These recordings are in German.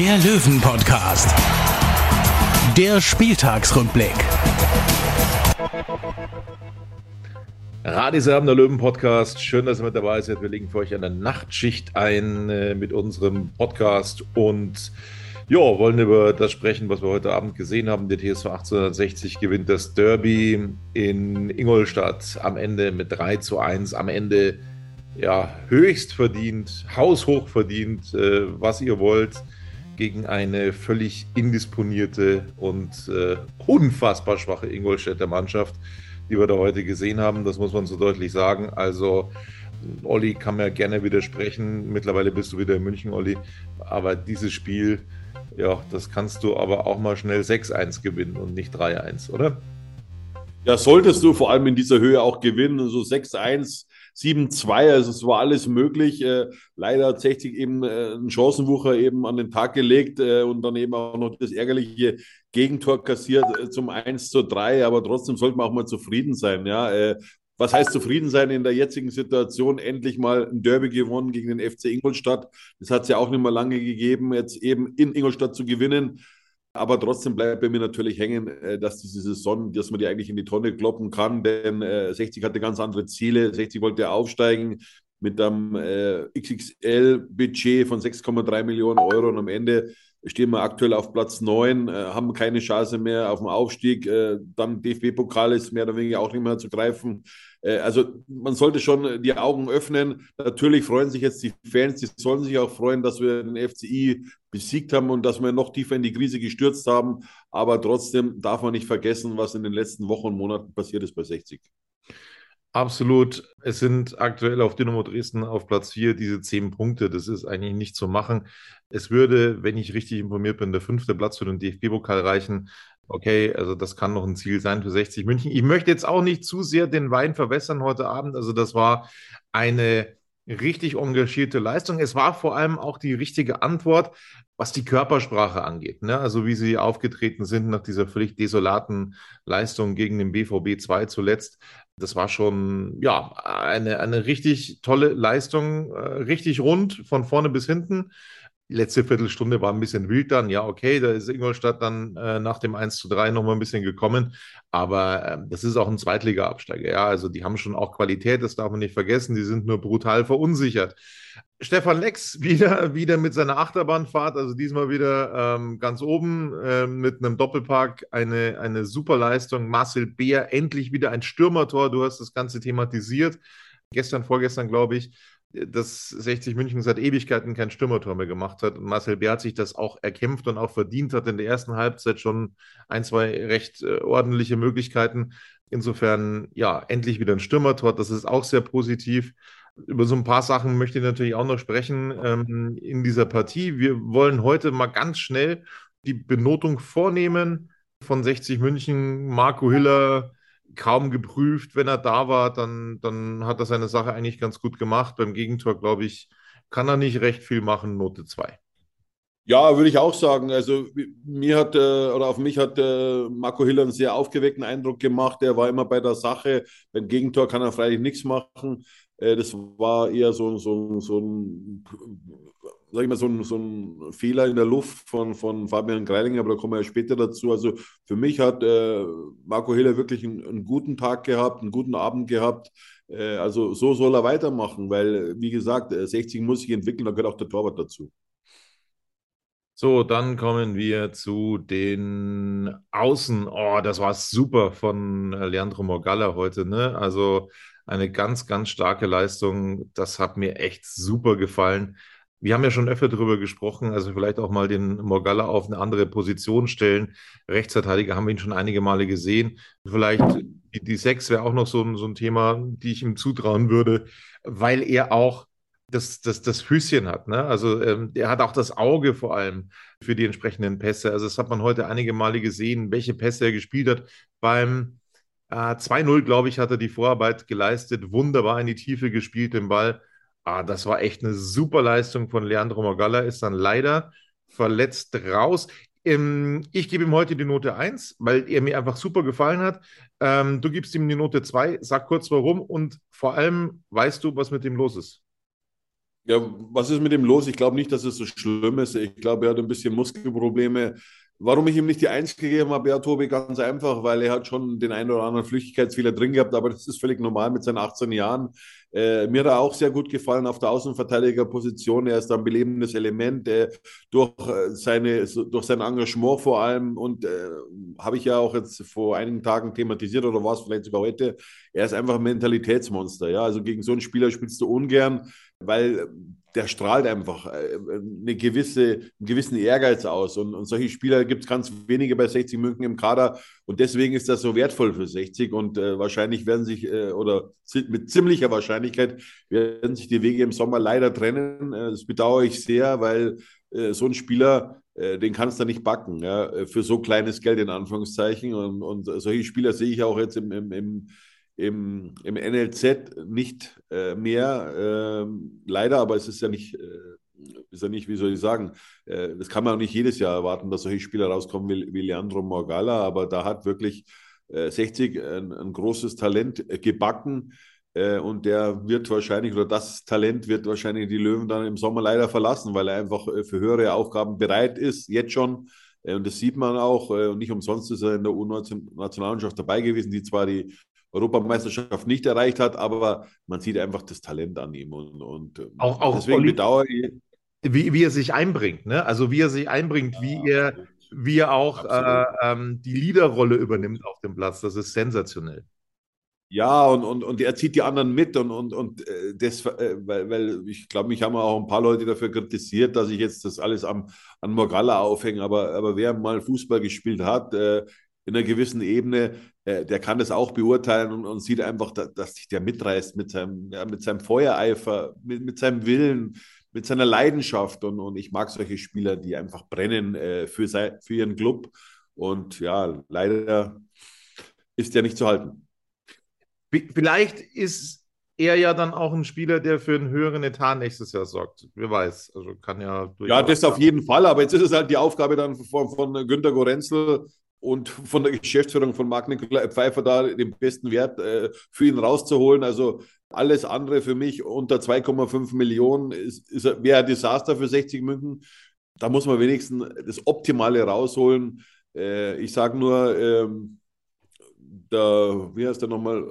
der Löwen-Podcast. Der Spieltagsrückblick. Radiserben, der Löwen-Podcast. Schön, dass ihr mit dabei seid. Wir legen für euch eine Nachtschicht ein äh, mit unserem Podcast und ja, wollen über das sprechen, was wir heute Abend gesehen haben. Der TSV 1860 gewinnt das Derby in Ingolstadt am Ende mit 3 zu 1. Am Ende ja höchst verdient, haushoch verdient, äh, was ihr wollt, gegen eine völlig indisponierte und äh, unfassbar schwache Ingolstädter Mannschaft die wir da heute gesehen haben. Das muss man so deutlich sagen. Also, Olli kann mir gerne widersprechen. Mittlerweile bist du wieder in München, Olli. Aber dieses Spiel, ja, das kannst du aber auch mal schnell 6-1 gewinnen und nicht 3-1, oder? Ja, solltest du vor allem in dieser Höhe auch gewinnen. So 6-1, 7-2, also es war alles möglich. Äh, leider hat 60 eben äh, einen Chancenwucher eben an den Tag gelegt äh, und dann eben auch noch das ärgerliche Gegentor kassiert äh, zum 1 zu 3. Aber trotzdem sollte man auch mal zufrieden sein. Ja, äh, was heißt zufrieden sein in der jetzigen Situation? Endlich mal ein Derby gewonnen gegen den FC Ingolstadt. Das hat es ja auch nicht mehr lange gegeben, jetzt eben in Ingolstadt zu gewinnen. Aber trotzdem bleibt bei mir natürlich hängen, äh, dass diese Saison, dass man die eigentlich in die Tonne kloppen kann, denn 60 äh, hatte ganz andere Ziele. 60 wollte aufsteigen mit einem äh, XXL-Budget von 6,3 Millionen Euro und am Ende stehen wir aktuell auf Platz 9, haben keine Chance mehr auf den Aufstieg. dann DFB-Pokal ist mehr oder weniger auch nicht mehr zu greifen. Also man sollte schon die Augen öffnen. Natürlich freuen sich jetzt die Fans, die sollen sich auch freuen, dass wir den FCI besiegt haben und dass wir noch tiefer in die Krise gestürzt haben. Aber trotzdem darf man nicht vergessen, was in den letzten Wochen und Monaten passiert ist bei 60. Absolut. Es sind aktuell auf Dynamo Dresden auf Platz 4 diese zehn Punkte. Das ist eigentlich nicht zu machen. Es würde, wenn ich richtig informiert bin, der fünfte Platz für den DFB-Pokal reichen. Okay, also das kann noch ein Ziel sein für 60 München. Ich möchte jetzt auch nicht zu sehr den Wein verwässern heute Abend. Also das war eine richtig engagierte Leistung. Es war vor allem auch die richtige Antwort, was die Körpersprache angeht. Ne? Also wie sie aufgetreten sind nach dieser völlig desolaten Leistung gegen den BVB 2 zuletzt. Das war schon ja eine, eine richtig tolle Leistung, äh, richtig rund von vorne bis hinten. Die letzte Viertelstunde war ein bisschen wild dann. Ja, okay, da ist Ingolstadt dann äh, nach dem 1 zu 3 nochmal ein bisschen gekommen. Aber äh, das ist auch ein Zweitliga-Absteiger. Ja, also die haben schon auch Qualität, das darf man nicht vergessen. Die sind nur brutal verunsichert. Stefan Lex wieder, wieder mit seiner Achterbahnfahrt, also diesmal wieder ähm, ganz oben äh, mit einem Doppelpark. Eine, eine super Leistung. Marcel Beer, endlich wieder ein Stürmertor. Du hast das Ganze thematisiert. Gestern, vorgestern, glaube ich dass 60 München seit Ewigkeiten kein Stürmertor mehr gemacht hat. Und Marcel Bär hat sich das auch erkämpft und auch verdient, hat in der ersten Halbzeit schon ein, zwei recht äh, ordentliche Möglichkeiten. Insofern, ja, endlich wieder ein Stürmertor. Das ist auch sehr positiv. Über so ein paar Sachen möchte ich natürlich auch noch sprechen ähm, in dieser Partie. Wir wollen heute mal ganz schnell die Benotung vornehmen von 60 München. Marco Hiller kaum geprüft. Wenn er da war, dann, dann hat er seine Sache eigentlich ganz gut gemacht. Beim Gegentor, glaube ich, kann er nicht recht viel machen, Note 2. Ja, würde ich auch sagen. Also mir hat äh, oder auf mich hat äh, Marco Hiller einen sehr aufgeweckten Eindruck gemacht. Er war immer bei der Sache. Beim Gegentor kann er freilich nichts machen. Äh, das war eher so, so, so ein sag ich mal, so ein, so ein Fehler in der Luft von, von Fabian Greilinger, aber da kommen wir ja später dazu. Also für mich hat äh, Marco Hiller wirklich einen, einen, guten Tag gehabt, einen guten Abend gehabt. Äh, also so soll er weitermachen, weil, wie gesagt, 60 äh, muss sich entwickeln, da gehört auch der Torwart dazu. So, dann kommen wir zu den Außen. Oh, das war super von Leandro Morgalla heute, ne? Also eine ganz, ganz starke Leistung. Das hat mir echt super gefallen. Wir haben ja schon öfter darüber gesprochen, also vielleicht auch mal den Morgalla auf eine andere Position stellen. Rechtsverteidiger haben wir ihn schon einige Male gesehen. Vielleicht die, die Sechs wäre auch noch so ein, so ein Thema, die ich ihm zutrauen würde, weil er auch das, das, das Füßchen hat. Ne? Also ähm, er hat auch das Auge vor allem für die entsprechenden Pässe. Also das hat man heute einige Male gesehen, welche Pässe er gespielt hat. Beim äh, 2-0, glaube ich, hat er die Vorarbeit geleistet, wunderbar in die Tiefe gespielt, den Ball. Ah, das war echt eine super Leistung von Leandro Morgalla, ist dann leider verletzt raus. Ähm, ich gebe ihm heute die Note 1, weil er mir einfach super gefallen hat. Ähm, du gibst ihm die Note 2, sag kurz warum und vor allem weißt du, was mit ihm los ist. Ja, was ist mit ihm los? Ich glaube nicht, dass es so schlimm ist. Ich glaube, er hat ein bisschen Muskelprobleme. Warum ich ihm nicht die Eins gegeben habe, ja, Tobi, ganz einfach, weil er hat schon den einen oder anderen Flüchtigkeitsfehler drin gehabt, aber das ist völlig normal mit seinen 18 Jahren. Äh, mir er auch sehr gut gefallen auf der Außenverteidigerposition. Er ist ein belebendes Element äh, durch, äh, seine, durch sein Engagement vor allem und äh, habe ich ja auch jetzt vor einigen Tagen thematisiert oder war es vielleicht sogar heute. Er ist einfach ein Mentalitätsmonster. Ja? Also gegen so einen Spieler spielst du ungern, weil der strahlt einfach äh, eine gewisse, einen gewissen Ehrgeiz aus. Und, und solche Spieler gibt es ganz wenige bei 60 München im Kader. Und deswegen ist das so wertvoll für 60. Und äh, wahrscheinlich werden sich, äh, oder mit ziemlicher Wahrscheinlichkeit, werden sich die Wege im Sommer leider trennen. Äh, das bedauere ich sehr, weil äh, so ein Spieler, äh, den kannst du nicht backen, ja, für so kleines Geld in Anführungszeichen. Und, und solche Spieler sehe ich auch jetzt im, im, im im, im NLZ nicht äh, mehr, äh, leider, aber es ist ja nicht, äh, ist ja nicht, wie soll ich sagen, äh, das kann man auch nicht jedes Jahr erwarten, dass solche Spieler rauskommen wie, Leandro Morgalla, aber da hat wirklich 60 äh, ein, ein, großes Talent äh, gebacken. Und der wird wahrscheinlich, oder das Talent wird wahrscheinlich die Löwen dann im Sommer leider verlassen, weil er einfach für höhere Aufgaben bereit ist, jetzt schon. Und das sieht man auch. Und nicht umsonst ist er in der U-Nationalmannschaft dabei gewesen, die zwar die Europameisterschaft nicht erreicht hat, aber man sieht einfach das Talent an ihm und, und ähm, auch, auch deswegen Olli, bedauere ich. Wie, wie er sich einbringt, ne? Also wie er sich einbringt, ja, wie er, wie er auch äh, ähm, die Leaderrolle übernimmt auf dem Platz, das ist sensationell. Ja, und, und, und er zieht die anderen mit und, und, und äh, das, äh, weil, weil ich glaube, mich haben auch ein paar Leute dafür kritisiert, dass ich jetzt das alles am, an Morgalla aufhänge, aber, aber wer mal Fußball gespielt hat, äh, in einer gewissen Ebene, äh, der kann das auch beurteilen und, und sieht einfach, da, dass sich der mitreißt mit seinem, ja, mit seinem Feuereifer, mit, mit seinem Willen, mit seiner Leidenschaft. Und, und ich mag solche Spieler, die einfach brennen äh, für, sein, für ihren Club. Und ja, leider ist der nicht zu halten. Vielleicht ist er ja dann auch ein Spieler, der für einen höheren Etat nächstes Jahr sorgt. Wer weiß. Also kann ja. Ja, das auf jeden Fall. Aber jetzt ist es halt die Aufgabe dann von, von Günter Gorenzel, und von der Geschäftsführung von Marc Nikolai Pfeiffer da den besten Wert äh, für ihn rauszuholen. Also alles andere für mich unter 2,5 Millionen ist, ist, wäre ein Desaster für 60 München. Da muss man wenigstens das Optimale rausholen. Äh, ich sage nur, ähm, der, wie heißt der nochmal?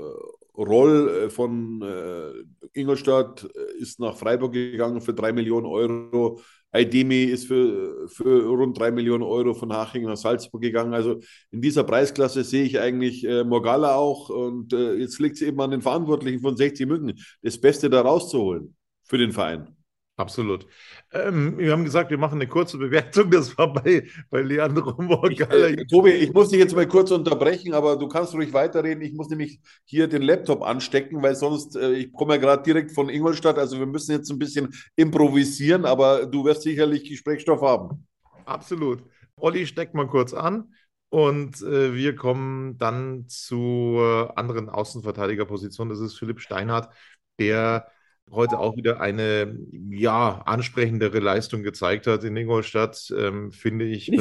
Roll äh, von äh, Ingolstadt äh, ist nach Freiburg gegangen für drei Millionen Euro. Aidemi ist für, für rund drei Millionen Euro von Haching nach Salzburg gegangen. Also in dieser Preisklasse sehe ich eigentlich äh, Morgalla auch. Und äh, jetzt liegt es eben an den Verantwortlichen von 60 München, das Beste da rauszuholen für den Verein. Absolut. Ähm, wir haben gesagt, wir machen eine kurze Bewertung. Das war bei, bei Leandro Morgalla. Ich, äh, Tobi, ich muss dich jetzt mal kurz unterbrechen, aber du kannst ruhig weiterreden. Ich muss nämlich hier den Laptop anstecken, weil sonst, äh, ich komme ja gerade direkt von Ingolstadt, also wir müssen jetzt ein bisschen improvisieren, aber du wirst sicherlich Gesprächsstoff haben. Absolut. Olli, steck mal kurz an. Und äh, wir kommen dann zur anderen Außenverteidigerposition. Das ist Philipp Steinhardt, der heute auch wieder eine ja ansprechendere Leistung gezeigt hat in Ingolstadt, ähm, finde ich.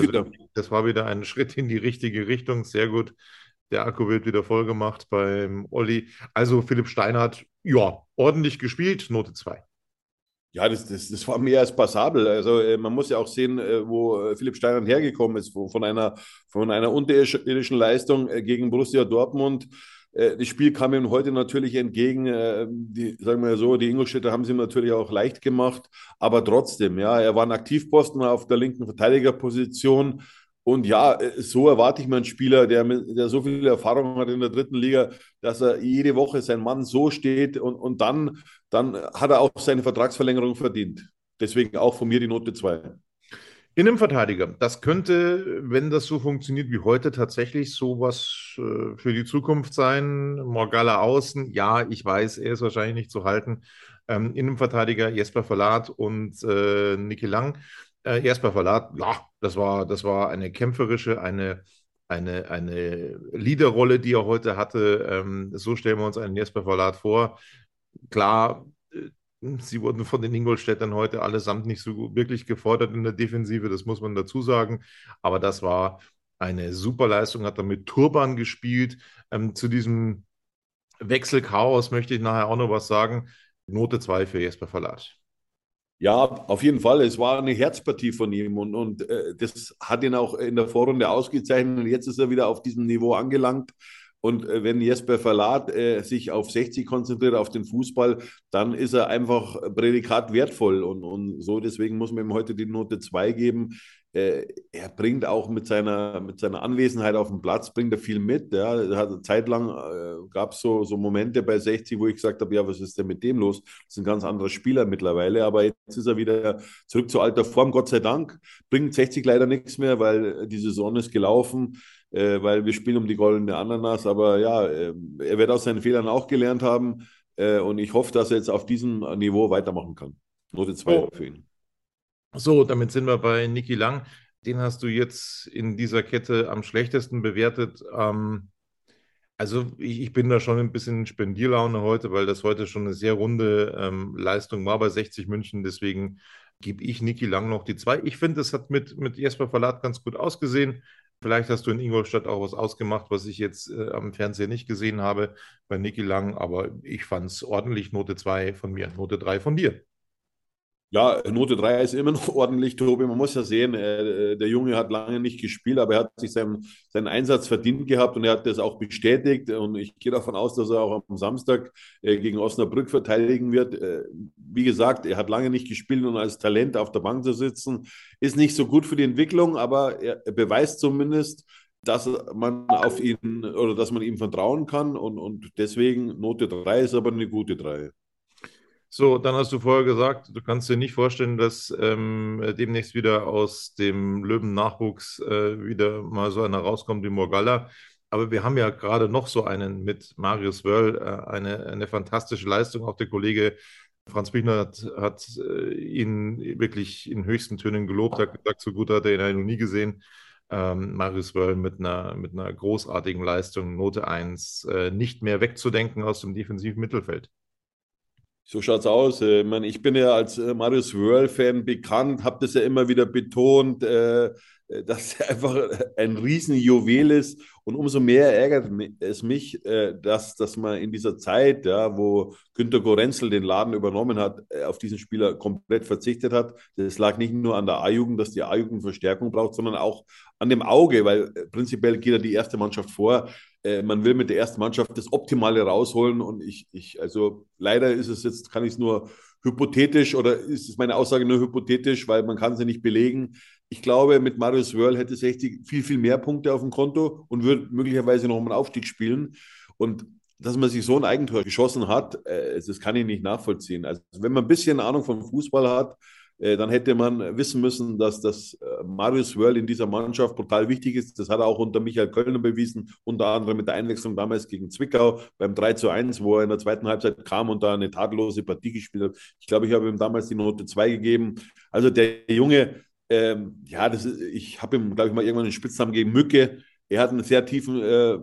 Das war wieder ein Schritt in die richtige Richtung. Sehr gut. Der Akku wird wieder voll gemacht beim Olli. Also Philipp Steinhardt, ja, ordentlich gespielt, Note 2. Ja, das, das, das war mehr als passabel. Also äh, man muss ja auch sehen, äh, wo äh, Philipp Steinhardt hergekommen ist, wo, von einer, von einer unterirdischen Leistung gegen Borussia Dortmund das Spiel kam ihm heute natürlich entgegen. Äh, die, sagen wir so, die Ingolstädter haben es ihm natürlich auch leicht gemacht, aber trotzdem, ja, er war ein Aktivposten auf der linken Verteidigerposition. Und ja, äh, so erwarte ich mir einen Spieler, der, der so viel Erfahrung hat in der dritten Liga, dass er jede Woche sein Mann so steht und, und dann, dann hat er auch seine Vertragsverlängerung verdient. Deswegen auch von mir die Note 2. Innenverteidiger, das könnte, wenn das so funktioniert wie heute, tatsächlich sowas äh, für die Zukunft sein. Morgalla außen, ja, ich weiß, er ist wahrscheinlich nicht zu halten. ähm, Innenverteidiger Jesper Verlat und äh, Niki Lang. Äh, Jesper Verlat, ja, das war, das war eine kämpferische, eine, eine, eine Leaderrolle, die er heute hatte. Ähm, so stellen wir uns einen Jesper Verlat vor. Klar, sie wurden von den Ingolstädtern heute allesamt nicht so wirklich gefordert in der Defensive, das muss man dazu sagen. Aber das war eine super Leistung, hat damit Turban gespielt. Ähm, zu diesem Wechselchaos möchte ich nachher auch noch was sagen. Note 2 für Jesper Verlat. Ja, auf jeden Fall. Es war eine Herzpartie von ihm und, und äh, das hat ihn auch in der Vorrunde ausgezeichnet. Und jetzt ist er wieder auf diesem Niveau angelangt. Und äh, wenn Jesper Verlat äh, sich auf 60 konzentriert, auf den Fußball, dann ist er einfach Prädikat wertvoll. Und, und so deswegen muss man ihm heute die Note 2 geben äh, er bringt auch mit seiner, mit seiner Anwesenheit auf dem Platz, bringt er viel mit. Ja. Hat, zeitlang äh, gab es so, so Momente bei 60, wo ich gesagt habe, ja, was ist denn mit dem los? Das ist ein ganz anderer Spieler mittlerweile, aber jetzt ist er wieder zurück zu alter Form, Gott sei Dank. Bringt 60 leider nichts mehr, weil die Saison ist gelaufen, äh, weil wir spielen um die goldene Ananas, aber ja, äh, er wird aus seinen Fehlern auch gelernt haben äh, und ich hoffe, dass er jetzt auf diesem Niveau weitermachen kann. Note 2 oh. für ihn. So, damit sind wir bei Niki Lang. Den hast du jetzt in dieser Kette am schlechtesten bewertet. Ähm, also ich, ich, bin da schon ein bisschen in Spendierlaune heute, weil das heute schon eine sehr runde ähm, Leistung war bei 60 München. Deswegen gebe ich Niki Lang noch die zwei. Ich finde, es hat mit, mit Jesper Verlat ganz gut ausgesehen. Vielleicht hast du in Ingolstadt auch was ausgemacht, was ich jetzt äh, am Fernseher nicht gesehen habe bei Niki Lang, aber ich fand es ordentlich. Note 2 von mir, Note 3 von dir. Ja, Note 3 ist immer noch ordentlich, Tobi. Man muss ja sehen, äh, der Junge hat lange nicht gespielt, aber er hat sich seinen, seinen Einsatz verdient gehabt und er hat das auch bestätigt. Und ich gehe davon aus, dass er auch am Samstag äh, gegen Osnabrück verteidigen wird. Äh, wie gesagt, er hat lange nicht gespielt und als Talent auf der Bank zu sitzen, ist nicht so gut für die Entwicklung, aber er, er beweist zumindest, dass man auf ihn oder dass man ihm vertrauen kann. Und, und deswegen Note 3 ist aber eine gute 3. So, dann hast du vorher gesagt, du kannst dir nicht vorstellen, dass ähm, demnächst wieder aus dem Löwen-Nachwuchs äh, wieder mal so einer rauskommt wie Morgalla. Aber wir haben ja gerade noch so einen mit Marius Wörl, äh, eine, eine fantastische Leistung. Auch der Kollege Franz Büchner hat, hat äh, ihn wirklich in höchsten Tönen gelobt, hat gesagt, so gut hat er ihn noch nie gesehen. Ähm, Marius Wörl mit einer, mit einer großartigen Leistung, Note 1, äh, nicht mehr wegzudenken aus dem defensiven Mittelfeld. So schaut's aus. Äh, ich, meine, ich bin ja als äh, Marius Wörl-Fan bekannt, habe das ja immer wieder betont, äh, dass er einfach ein Riesenjuwel ist. Und umso mehr ärgert es mich, dass, dass man in dieser Zeit, ja, wo Günter Gorenzel den Laden übernommen hat, auf diesen Spieler komplett verzichtet hat. Das lag nicht nur an der A-Jugend, dass die A-Jugend Verstärkung braucht, sondern auch an dem Auge, weil prinzipiell geht ja die erste Mannschaft vor. Äh, man will mit der ersten Mannschaft das Optimale rausholen und ich, ich also leider ist es jetzt, kann ich es nur hypothetisch oder ist meine Aussage nur hypothetisch, weil man kann sie nicht belegen. Ich glaube, mit Marius Wörl hätte 60 viel, viel mehr Punkte auf dem Konto und würde möglicherweise noch einen Aufstieg spielen. Und dass man sich so ein Eigentor geschossen hat, äh, das kann ich nicht nachvollziehen. Also wenn man ein bisschen Ahnung vom Fußball hat, dann hätte man wissen müssen, dass das äh, Marius Wörl in dieser Mannschaft brutal wichtig ist. Das hat er auch unter Michael Kölner bewiesen, unter anderem mit der Einwechslung damals gegen Zwickau beim 3 zu 1, wo er in der zweiten Halbzeit kam und da eine tadellose Partie gespielt hat. Ich glaube, ich habe ihm damals die Note 2 gegeben. Also der Junge, ähm, ja, das ist, ich habe ihm, glaube ich, mal irgendwann einen Spitznamen gegeben, Mücke. Er hat einen sehr tiefen äh,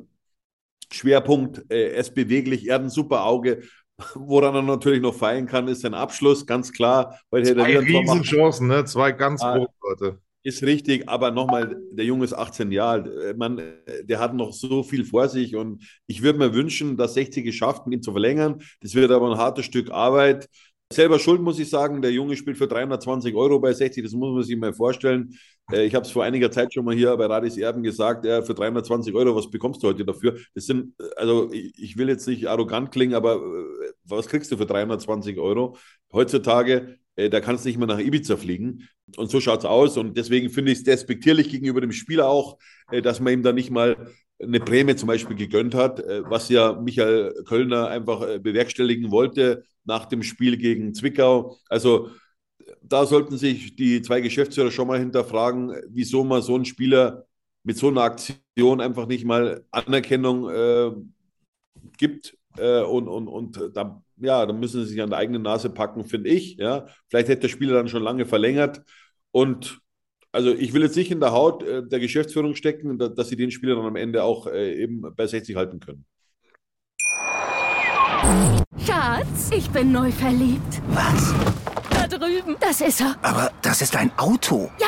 Schwerpunkt, äh, er ist beweglich, er hat ein super Auge, Woran er natürlich noch feiern kann, ist sein Abschluss, ganz klar. Weil Zwei Riesenchancen, ne? zwei ganz ah, große Leute. Ist richtig, aber nochmal, der Junge ist 18 Jahre. Man, der hat noch so viel vor sich und ich würde mir wünschen, dass 60 geschafft, ihn zu verlängern. Das wird aber ein hartes Stück Arbeit. Selber schuld, muss ich sagen. Der Junge spielt für 320 Euro bei 60, das muss man sich mal vorstellen. Äh, ich habe es vor einiger Zeit schon mal hier bei Radis Erben gesagt, ja, für 320 Euro, was bekommst du heute dafür? Das sind, also ich will jetzt nicht arrogant klingen, aber äh, was kriegst du für 320 Euro? Heutzutage, äh, da kannst du nicht mehr nach Ibiza fliegen. Und so schaut es aus. Und deswegen finde ich es despektierlich gegenüber dem Spieler auch, dass man ihm da nicht mal eine Prämie zum Beispiel gegönnt hat, was ja Michael Kölner einfach bewerkstelligen wollte nach dem Spiel gegen Zwickau. Also da sollten sich die zwei Geschäftsführer schon mal hinterfragen, wieso man so einen Spieler mit so einer Aktion einfach nicht mal Anerkennung äh, gibt. Äh, und, und, und da, ja, da müssen sie sich an der eigenen Nase packen, finde ich. Ja. Vielleicht hätte der Spieler dann schon lange verlängert. Und also ich will jetzt nicht in der Haut äh, der Geschäftsführung stecken, dass, dass sie den Spieler dann am Ende auch äh, eben bei 60 halten können. Schatz, ich bin neu verliebt. Was? Da drüben. Das ist er. Aber das ist ein Auto. Ja,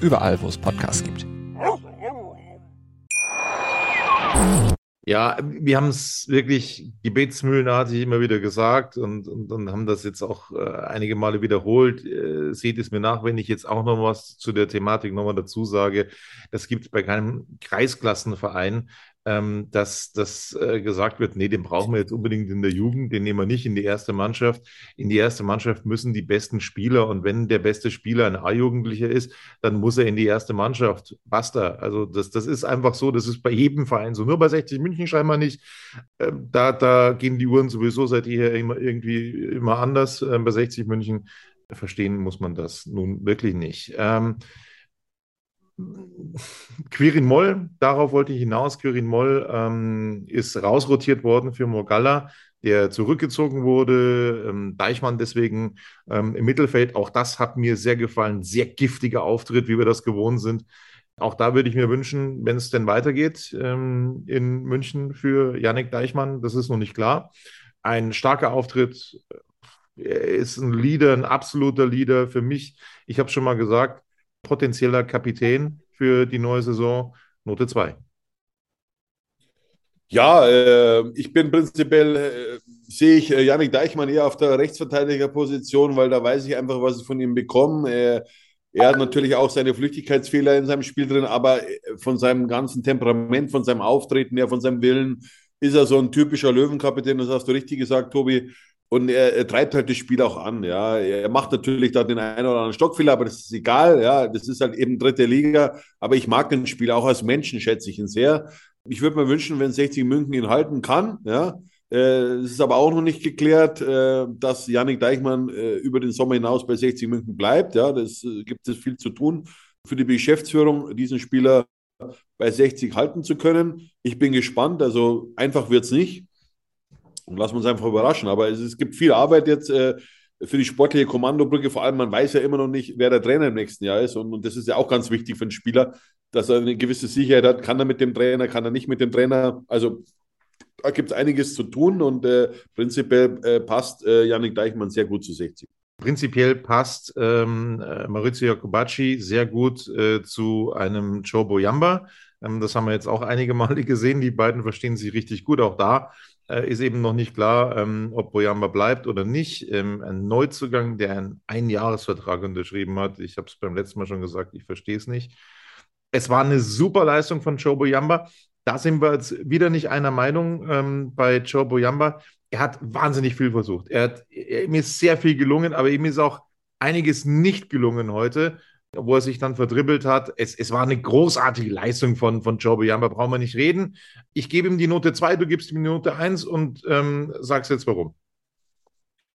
Überall, wo es Podcasts gibt. Ja, wir haben es wirklich gebetsmühlenartig immer wieder gesagt und, und, und haben das jetzt auch äh, einige Male wiederholt. Äh, seht es mir nach, wenn ich jetzt auch noch was zu der Thematik nochmal dazu sage. Das gibt es bei keinem Kreisklassenverein ähm, dass das äh, gesagt wird, nee, den brauchen wir jetzt unbedingt in der Jugend, den nehmen wir nicht in die erste Mannschaft. In die erste Mannschaft müssen die besten Spieler und wenn der beste Spieler ein A-Jugendlicher ist, dann muss er in die erste Mannschaft. Basta. Also das, das ist einfach so, das ist bei jedem Verein so. Nur bei 60 München scheinbar nicht. Ähm, da, da gehen die Uhren sowieso seit jeher immer irgendwie immer anders. Ähm, bei 60 München verstehen muss man das nun wirklich nicht. Ähm, Quirin Moll, darauf wollte ich hinaus. Quirin Moll ähm, ist rausrotiert worden für Morgalla, der zurückgezogen wurde. Ähm, Deichmann deswegen ähm, im Mittelfeld. Auch das hat mir sehr gefallen. Sehr giftiger Auftritt, wie wir das gewohnt sind. Auch da würde ich mir wünschen, wenn es denn weitergeht ähm, in München für Yannick Deichmann. Das ist noch nicht klar. Ein starker Auftritt. Er ist ein Leader, ein absoluter Leader für mich. Ich habe schon mal gesagt, potenzieller Kapitän für die neue Saison, Note 2. Ja, äh, ich bin prinzipiell, äh, sehe ich äh, Janik Deichmann eher auf der Rechtsverteidigerposition, weil da weiß ich einfach, was ich von ihm bekomme. Äh, er hat natürlich auch seine Flüchtigkeitsfehler in seinem Spiel drin, aber äh, von seinem ganzen Temperament, von seinem Auftreten, ja, von seinem Willen, ist er so ein typischer Löwenkapitän. Das hast du richtig gesagt, Tobi. Und er, er, treibt halt das Spiel auch an, ja. Er macht natürlich da den einen oder anderen Stockfehler, aber das ist egal, ja. Das ist halt eben dritte Liga. Aber ich mag den Spiel auch als Menschen, schätze ich ihn sehr. Ich würde mir wünschen, wenn 60 München ihn halten kann, ja. Äh, es ist aber auch noch nicht geklärt, äh, dass Yannick Deichmann äh, über den Sommer hinaus bei 60 München bleibt. Ja, das gibt es viel zu tun für die Geschäftsführung, diesen Spieler bei 60 halten zu können. Ich bin gespannt. Also einfach wird es nicht. Und lassen wir uns einfach überraschen. Aber es, es gibt viel Arbeit jetzt äh, für die sportliche Kommandobrücke. Vor allem, man weiß ja immer noch nicht, wer der Trainer im nächsten Jahr ist. Und, und das ist ja auch ganz wichtig für einen Spieler, dass er eine gewisse Sicherheit hat. Kann er mit dem Trainer, kann er nicht mit dem Trainer? Also da gibt es einiges zu tun und äh, prinzipiell äh, passt äh, Yannick Deichmann sehr gut zu 60. Prinzipiell passt ähm, äh, Maurizio Jacobacci sehr gut äh, zu einem Joe Boyamba. Ähm, das haben wir jetzt auch einige Male gesehen. Die beiden verstehen sich richtig gut. Auch da äh, ist eben noch nicht klar, ähm, ob Boyamba bleibt oder nicht. Ähm, ein Neuzugang, der einen Einjahresvertrag unterschrieben hat. Ich habe es beim letzten Mal schon gesagt, ich verstehe es nicht. Es war eine super Leistung von Joe Boyamba. Da sind wir jetzt wieder nicht einer Meinung ähm, bei Joe Boyamba. Er hat wahnsinnig viel versucht. Er hat, ihm ist sehr viel gelungen, aber ihm ist auch einiges nicht gelungen heute wo er sich dann verdribbelt hat. Es, es war eine großartige Leistung von, von Joe Biamba, brauchen wir nicht reden. Ich gebe ihm die Note 2, du gibst ihm die Note 1 und ähm, sagst jetzt warum.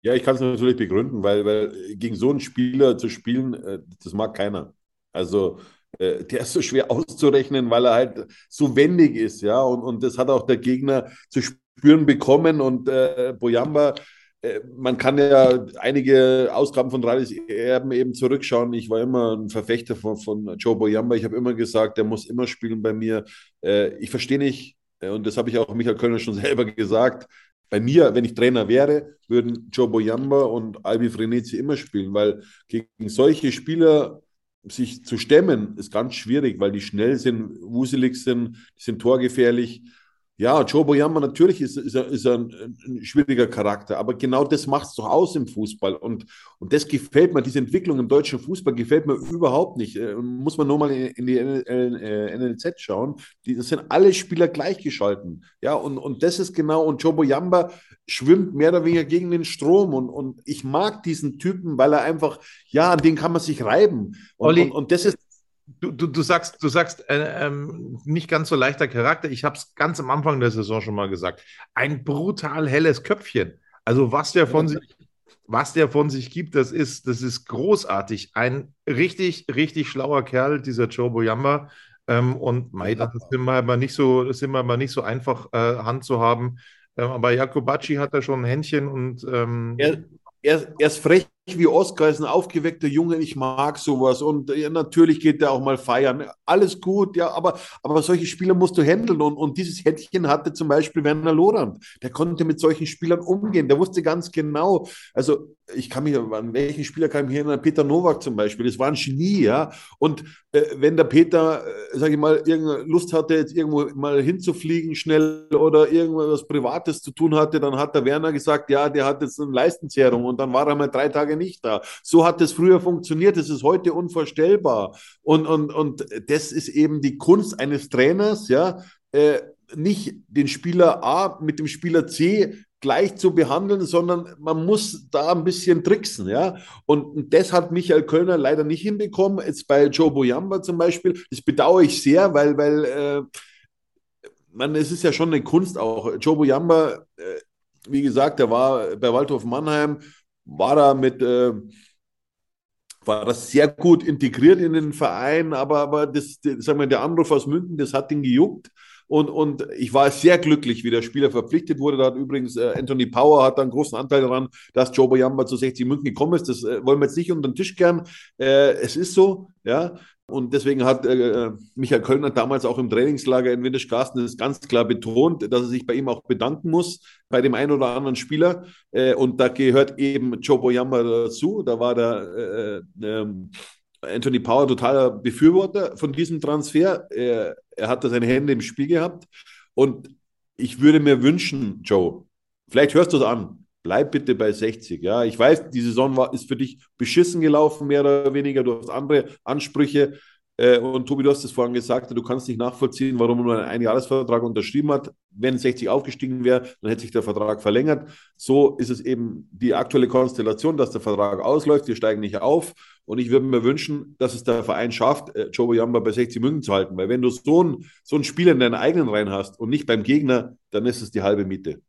Ja, ich kann es natürlich begründen, weil, weil gegen so einen Spieler zu spielen, äh, das mag keiner. Also äh, der ist so schwer auszurechnen, weil er halt so wendig ist, ja. Und, und das hat auch der Gegner zu spüren bekommen. Und äh, Boyamba man kann ja einige Ausgaben von Rallys Erben eben zurückschauen. Ich war immer ein Verfechter von, von Joe Boyamba. Ich habe immer gesagt, der muss immer spielen bei mir. Äh, ich verstehe nicht, äh, und das habe ich auch Michael Kölner schon selber gesagt, bei mir, wenn ich Trainer wäre, würden Joe Boyamba und Albi Frenetzi immer spielen, weil gegen solche Spieler sich zu stemmen, ist ganz schwierig, weil die schnell sind, wuselig sind, die sind torgefährlich. Ja, Joe Boyamba natürlich ist, ist, er, ist er ein, ein schwieriger Charakter, aber genau das macht es doch aus im Fußball. Und, und das gefällt mir, diese Entwicklung im deutschen Fußball gefällt mir überhaupt nicht. Äh, muss man nur mal in, die NLZ äh, schauen. Die, das sind alle Spieler gleichgeschalten. Ja, und, und das ist genau, und Joe Boyamba schwimmt mehr oder weniger gegen den Strom. Und, und ich mag diesen Typen, weil er einfach, ja, an den kann man sich reiben. Und, Olli, und, und das ist Du, du, du sagst, du sagst äh, ähm, nicht ganz so leichter Charakter. Ich habe es ganz am Anfang der Saison schon mal gesagt. Ein brutal helles Köpfchen. Also was der von sich, was der von sich gibt, das ist, das ist großartig. Ein richtig, richtig schlauer Kerl, dieser Joe Boyamba. Ähm, und mei, das ist immer aber nicht so, das ist immer aber nicht so einfach äh, Hand zu haben. Ähm, aber Jakobacci hat da schon ein Händchen und ähm, er, er, er ist frech wie Oskar ist ein aufgeweckter Junge, ich mag sowas. Und ja, natürlich geht er auch mal feiern. Alles gut, ja, aber, aber solche Spieler musst du handeln. Und, und dieses Händchen hatte zum Beispiel Werner Lorand. Der konnte mit solchen Spielern umgehen, der wusste ganz genau, also ich kann mich, an welchen Spieler ich mich erinnern, Peter Nowak zum Beispiel, das war ein Genie, ja, und äh, wenn der Peter, äh, sage ich mal, irgendeine Lust hatte, jetzt irgendwo mal hinzufliegen schnell oder irgendwas Privates zu tun hatte, dann hat der Werner gesagt, ja, der hat jetzt eine Leistenzerrung. Und dann war er mal drei Tage Tage nicht da. So hat es früher funktioniert, das ist heute unvorstellbar. Und, und, und das ist eben die Kunst eines Trainers, ja, äh, nicht den Spieler A mit dem Spieler C gleich zu behandeln, sondern man muss da ein bisschen tricksen, ja. Und das hat Michael Kölner leider nicht hinbekommen. Jetzt bei Joe Boyamba zum Beispiel, das bedauere ich sehr, weil, weil äh, man, es ist ja schon eine Kunst auch. Joe Boyamba, äh, wie gesagt, der war bei Waldhof Mannheim war er mit, äh, war das sehr gut integriert in den Verein, aber, aber das, das, sagen wir, der Anruf aus München, das hat ihn gejuckt. Und, und ich war sehr glücklich, wie der Spieler verpflichtet wurde. Da hat übrigens äh, Anthony Power hat einen großen Anteil daran, dass Joe Boyamba zu 60 München gekommen ist. Das äh, wollen wir jetzt nicht unter den Tisch kehren. Äh, es ist so, ja. Und deswegen hat äh, Michael Kölner damals auch im Trainingslager in Windischgarsten das ganz klar betont, dass er sich bei ihm auch bedanken muss, bei dem einen oder anderen Spieler. Äh, und da gehört eben Joe Boyamba dazu. Da war der äh, ähm, Anthony Power totaler Befürworter von diesem Transfer. Er, er hat da seine Hände im Spiel gehabt. Und ich würde mir wünschen, Joe, vielleicht hörst du es an, bleib bitte bei 60. Ja, ich weiß, die Saison war, ist für dich beschissen gelaufen, mehr oder weniger. Du hast andere Ansprüche. Äh, und Tobi, du hast es vorhin gesagt, du kannst nicht nachvollziehen, warum nur einen Einjahresvertrag unterschrieben hat. Wenn 60 aufgestiegen wäre, dann hätte sich der Vertrag verlängert. So ist es eben die aktuelle Konstellation, dass der Vertrag ausläuft. Wir steigen nicht auf. Und ich würde mir wünschen, dass es der Verein schafft, äh, Joe Jamba bei 60 München zu halten. Weil wenn du so ein, so ein Spiel in deinen eigenen Reihen hast und nicht beim Gegner, dann ist es die halbe Miete.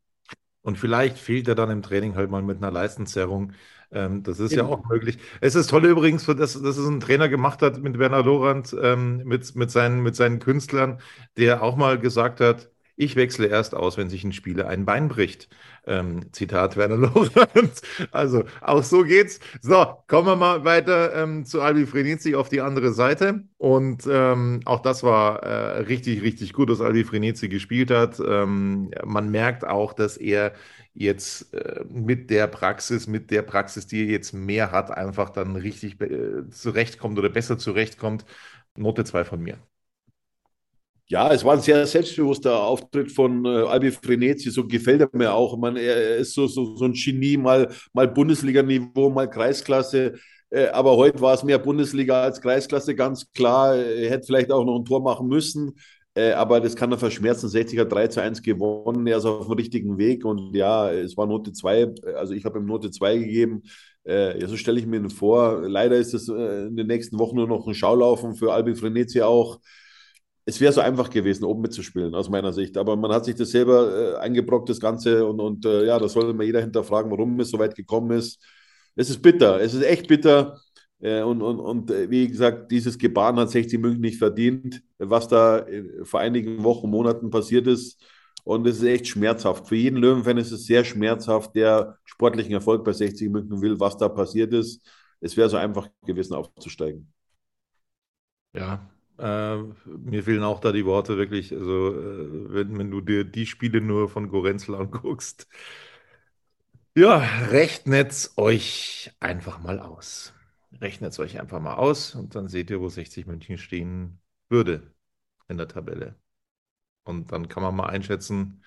Und vielleicht fehlt er dann im Training halt mal mit einer Leistenzerrung. Ähm, das ist genau. ja auch möglich. Es ist toll übrigens, dass, dass es ein Trainer gemacht hat mit Werner Lorand, ähm, mit, mit, seinen, mit seinen Künstlern, der auch mal gesagt hat, ich wechsle erst aus, wenn sich ein Spieler ein Bein bricht. Ähm, Zitat Werner Lorenz. Also auch so geht's. So, kommen wir mal weiter ähm, zu Albi Frenizi auf die andere Seite. Und ähm, auch das war äh, richtig, richtig gut, dass Albi Frenizi gespielt hat. Ähm, man merkt auch, dass er jetzt äh, mit der Praxis, mit der Praxis, die er jetzt mehr hat, einfach dann richtig äh, zurechtkommt oder besser zurechtkommt. Note 2 von mir. Ja, es war ein sehr selbstbewusster Auftritt von äh, Albi Frenetzi, so gefällt er mir auch. Man, er ist so, so, so ein Genie, mal, mal Bundesliga-Niveau, mal Kreisklasse. Äh, aber heute war es mehr Bundesliga als Kreisklasse, ganz klar. Er hätte vielleicht auch noch ein Tor machen müssen, äh, aber das kann er verschmerzen. 60er 3 zu 1 gewonnen, er ist auf dem richtigen Weg und ja, es war Note 2, also ich habe ihm Note 2 gegeben. Äh, ja, so stelle ich mir ihn vor. Leider ist es äh, in den nächsten Wochen nur noch ein Schaulaufen für Albi Frenetzi auch es wäre so einfach gewesen, oben mitzuspielen, aus meiner Sicht. Aber man hat sich das selber äh, eingebrockt, das Ganze. Und, und äh, ja, da soll immer jeder hinterfragen, warum es so weit gekommen ist. Es ist bitter, es ist echt bitter. Äh, und, und, und äh, wie gesagt, dieses Gebaren hat 60 München nicht verdient, was da vor einigen Wochen, Monaten passiert ist. Und es ist echt schmerzhaft. Für jeden Löwenfan ist es sehr schmerzhaft, der sportlichen Erfolg bei 60 München will, was da passiert ist. Es wäre so einfach gewesen, aufzusteigen. Ja, äh, mir fehlen auch da die Worte wirklich. Also, äh, wenn, wenn du dir die Spiele nur von Gorenzel anguckst. Ja, rechnet euch einfach mal aus. Rechnet euch einfach mal aus und dann seht ihr, wo 60 München stehen würde in der Tabelle. Und dann kann man mal einschätzen,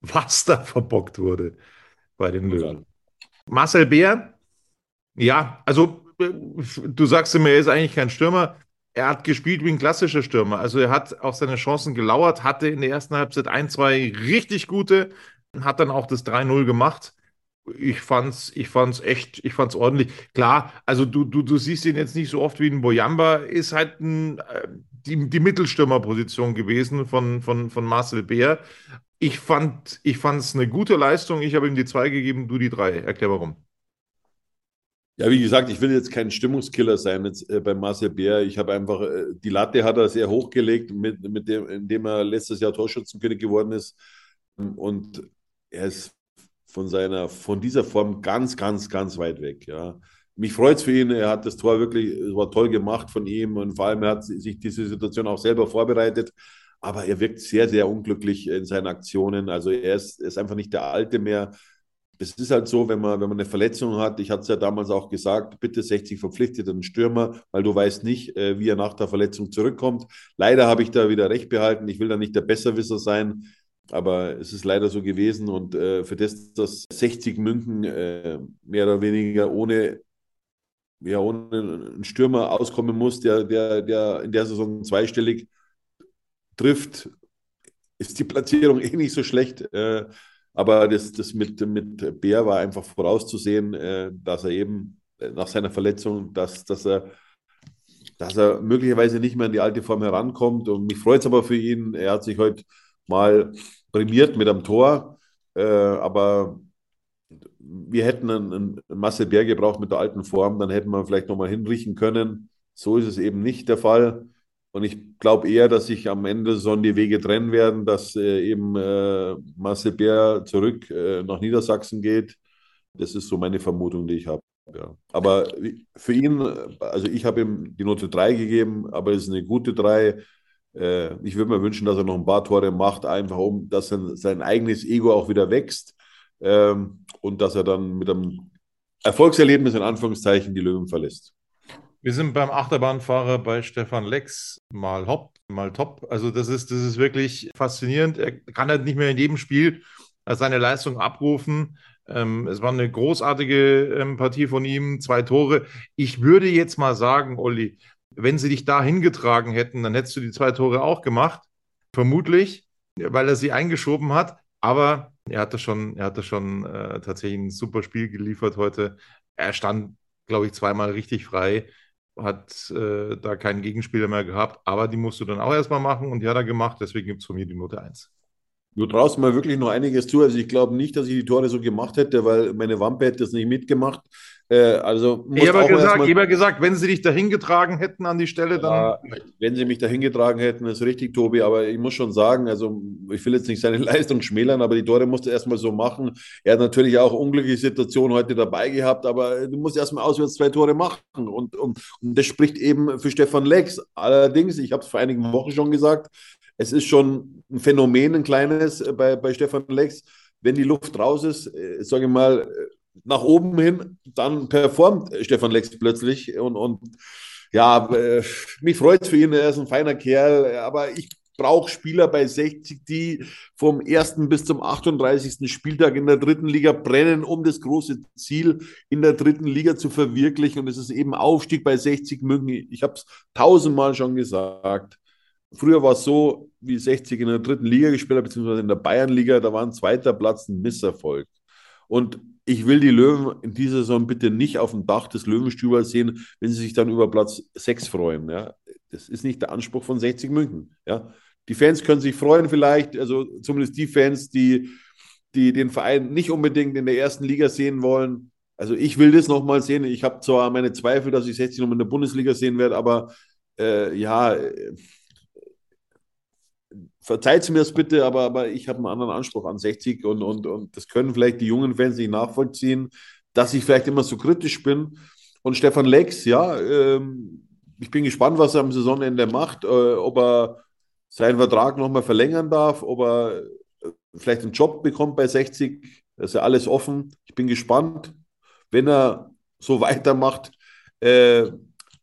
was da verbockt wurde bei den Löwen. Marcel Bär, ja, also äh, du sagst immer, er ist eigentlich kein Stürmer. Er hat gespielt wie ein klassischer Stürmer. Also er hat auf seine Chancen gelauert, hatte in der ersten Halbzeit ein, zwei richtig gute, hat dann auch das 3-0 gemacht. Ich fand's, ich fand's echt, ich fand's ordentlich. Klar, also du, du, du siehst ihn jetzt nicht so oft wie ein Boyamba, ist halt ein, äh, die, die Mittelstürmerposition gewesen von, von, von Marcel Beer. Ich fand, ich fand's eine gute Leistung. Ich habe ihm die zwei gegeben, du die drei. Erklär warum. Ja, wie gesagt, ich will jetzt kein Stimmungskiller sein jetzt, äh, bei Marcel Bär. Ich habe einfach, äh, die Latte hat er sehr hochgelegt, mit, mit dem, indem er letztes Jahr Torschützenkönig geworden ist. Und er ist von seiner, von dieser Form ganz, ganz, ganz weit weg. Ja. Mich freut es für ihn. Er hat das Tor wirklich, es war toll gemacht von ihm und vor allem er hat sich diese Situation auch selber vorbereitet. Aber er wirkt sehr, sehr unglücklich in seinen Aktionen. Also er ist, ist einfach nicht der Alte mehr. Es ist halt so, wenn man, wenn man eine Verletzung hat, ich hatte es ja damals auch gesagt, bitte 60 verpflichtet einen Stürmer, weil du weißt nicht, äh, wie er nach der Verletzung zurückkommt. Leider habe ich da wieder recht behalten. Ich will da nicht der Besserwisser sein. Aber es ist leider so gewesen und äh, für das, dass 60 München äh, mehr oder weniger ohne, ja, ohne einen Stürmer auskommen muss, der, der, der in der Saison zweistellig trifft, ist die Platzierung eh nicht so schlecht. Äh, aber das, das mit, mit Bär war einfach vorauszusehen, äh, dass er eben äh, nach seiner Verletzung, dass, dass er dass er möglicherweise nicht mehr in die alte Form herankommt. Und mich freut es aber für ihn. Er hat sich heute mal prämiert mit einem Tor, äh, aber wir hätten einen, einen Marcel Bär gebraucht mit der alten Form, dann hätten wir vielleicht nochmal hinrichten können. So ist es eben nicht der Fall. Und ich glaube eher, dass sich am Ende so die Wege trennen werden, dass äh, eben äh, Marcel Bär zurück äh, nach Niedersachsen geht. Das ist so meine Vermutung, die ich habe. Ja. Aber für ihn, also ich habe ihm die Note 3 gegeben, aber es ist eine gute 3. Äh, ich würde mir wünschen, dass er noch ein paar Tore macht, einfach um, dass sein, sein eigenes Ego auch wieder wächst ähm, und dass er dann mit einem Erfolgserlebnis in Anführungszeichen die Löwen verlässt. Wir sind beim Achterbahnfahrer bei Stefan Lex mal hopp, mal top. Also das ist, das ist wirklich faszinierend. Er kann halt nicht mehr in jedem Spiel seine Leistung abrufen. Ähm, es war eine großartige ähm, Partie von ihm, zwei Tore. Ich würde jetzt mal sagen, Olli, wenn sie dich da hingetragen hätten, dann hättest du die zwei Tore auch gemacht. Vermutlich, weil er sie eingeschoben hat. Aber er hatte schon, er hatte schon äh, tatsächlich ein super Spiel geliefert heute. Er stand, glaube ich, zweimal richtig frei, hat äh, da keinen Gegenspieler mehr gehabt. Aber die musst du dann auch erstmal machen und die hat er gemacht. Deswegen gibt es von mir die Note 1. Du traust mir wirklich noch einiges zu. Also ich glaube nicht, dass ich die Tore so gemacht hätte, weil meine Wampe hätte das nicht mitgemacht. Äh, also ich habe gesagt, hab gesagt, wenn sie dich dahin getragen hätten an die Stelle, dann. Ja, wenn sie mich dahin getragen hätten, ist richtig, Tobi. Aber ich muss schon sagen, also ich will jetzt nicht seine Leistung schmälern, aber die Tore musste er erstmal so machen. Er hat natürlich auch unglückliche Situationen heute dabei gehabt, aber du musst erstmal auswärts zwei Tore machen. Und, und, und das spricht eben für Stefan Lex. Allerdings, ich habe es vor einigen Wochen schon gesagt, es ist schon ein Phänomen, ein kleines bei, bei Stefan Lex. Wenn die Luft raus ist, äh, sage ich mal, nach oben hin, dann performt Stefan Lex plötzlich und, und ja, äh, mich freut es für ihn, er ist ein feiner Kerl, aber ich brauche Spieler bei 60, die vom 1. bis zum 38. Spieltag in der dritten Liga brennen, um das große Ziel in der dritten Liga zu verwirklichen. Und es ist eben Aufstieg bei 60 München. Ich habe es tausendmal schon gesagt. Früher war es so, wie 60 in der dritten Liga gespielt hat, beziehungsweise in der Bayernliga, da war ein zweiter Platz ein Misserfolg. Und ich will die Löwen in dieser Saison bitte nicht auf dem Dach des Löwenstübers sehen, wenn sie sich dann über Platz 6 freuen. Ja? Das ist nicht der Anspruch von 60 München. Ja? Die Fans können sich freuen vielleicht, also zumindest die Fans, die, die den Verein nicht unbedingt in der ersten Liga sehen wollen. Also ich will das nochmal sehen. Ich habe zwar meine Zweifel, dass ich 60 nochmal in der Bundesliga sehen werde, aber äh, ja, verzeiht mir das bitte, aber, aber ich habe einen anderen Anspruch an 60 und, und, und das können vielleicht die jungen Fans nicht nachvollziehen, dass ich vielleicht immer so kritisch bin. Und Stefan Lex, ja, ähm, ich bin gespannt, was er am Saisonende macht, äh, ob er seinen Vertrag nochmal verlängern darf, ob er äh, vielleicht einen Job bekommt bei 60. Das ist ja alles offen. Ich bin gespannt, wenn er so weitermacht äh,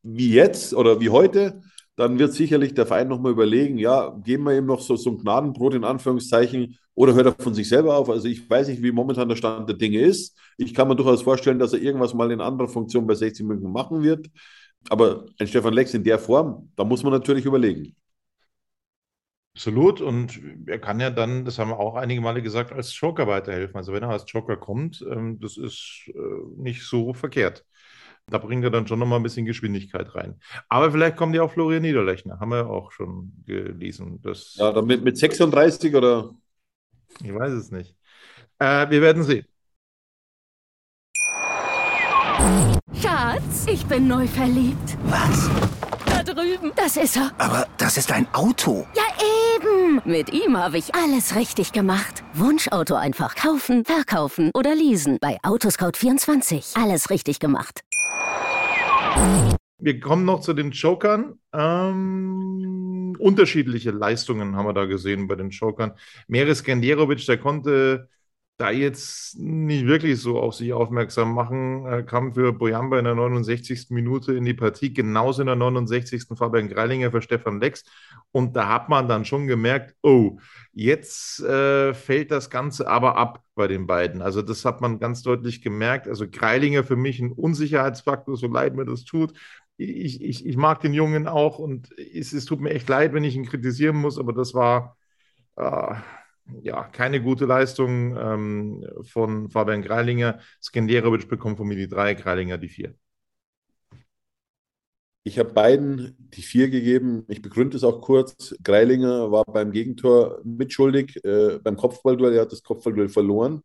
wie jetzt oder wie heute, dann wird sicherlich der Verein nochmal überlegen, ja, geben wir ihm noch so, so ein Gnadenbrot in Anführungszeichen oder hört er von sich selber auf? Also ich weiß nicht, wie momentan der Stand der Dinge ist. Ich kann mir durchaus vorstellen, dass er irgendwas mal in anderer Funktion bei 60 München machen wird. Aber ein Stefan Lex in der Form, da muss man natürlich überlegen. Absolut. Und er kann ja dann, das haben wir auch einige Male gesagt, als Joker weiterhelfen. Also wenn er als Joker kommt, ähm, das ist äh, nicht so verkehrt. Da bringt er dann schon nochmal ein bisschen Geschwindigkeit rein. Aber vielleicht kommt ja auch Florian Niederlechner, haben wir ja auch schon gelesen. Das, ja, damit mit 36 oder? Ich weiß es nicht. Äh, wir werden sehen. Schatz, ich bin neu verliebt. Was? Da drüben. Das ist er. Aber das ist ein Auto. Ja, eben. Mit ihm habe ich alles richtig gemacht. Wunschauto einfach kaufen, verkaufen oder leasen. Bei Autoscout24. Alles richtig gemacht. Wir kommen noch zu den Jokern. Ähm, unterschiedliche Leistungen haben wir da gesehen bei den Jokern. Meres Genderovic, der konnte da jetzt nicht wirklich so auf sich aufmerksam machen, er kam für Boyamba in der 69. Minute in die Partie, genauso in der 69. Fabian Greilinger für Stefan Lex. Und da hat man dann schon gemerkt, oh, jetzt äh, fällt das Ganze aber ab bei den beiden. Also das hat man ganz deutlich gemerkt. Also Greilinger für mich ein Unsicherheitsfaktor, so leid mir das tut. Ich, ich, ich mag den Jungen auch und es, es tut mir echt leid, wenn ich ihn kritisieren muss, aber das war... Äh, ja, keine gute Leistung ähm, von Fabian Greilinger. Skenderovic bekommt von mir die drei, Greilinger die vier. Ich habe beiden die vier gegeben. Ich begründe es auch kurz. Greilinger war beim Gegentor mitschuldig. Äh, beim Kopfballduell, er hat das Kopfballduell verloren.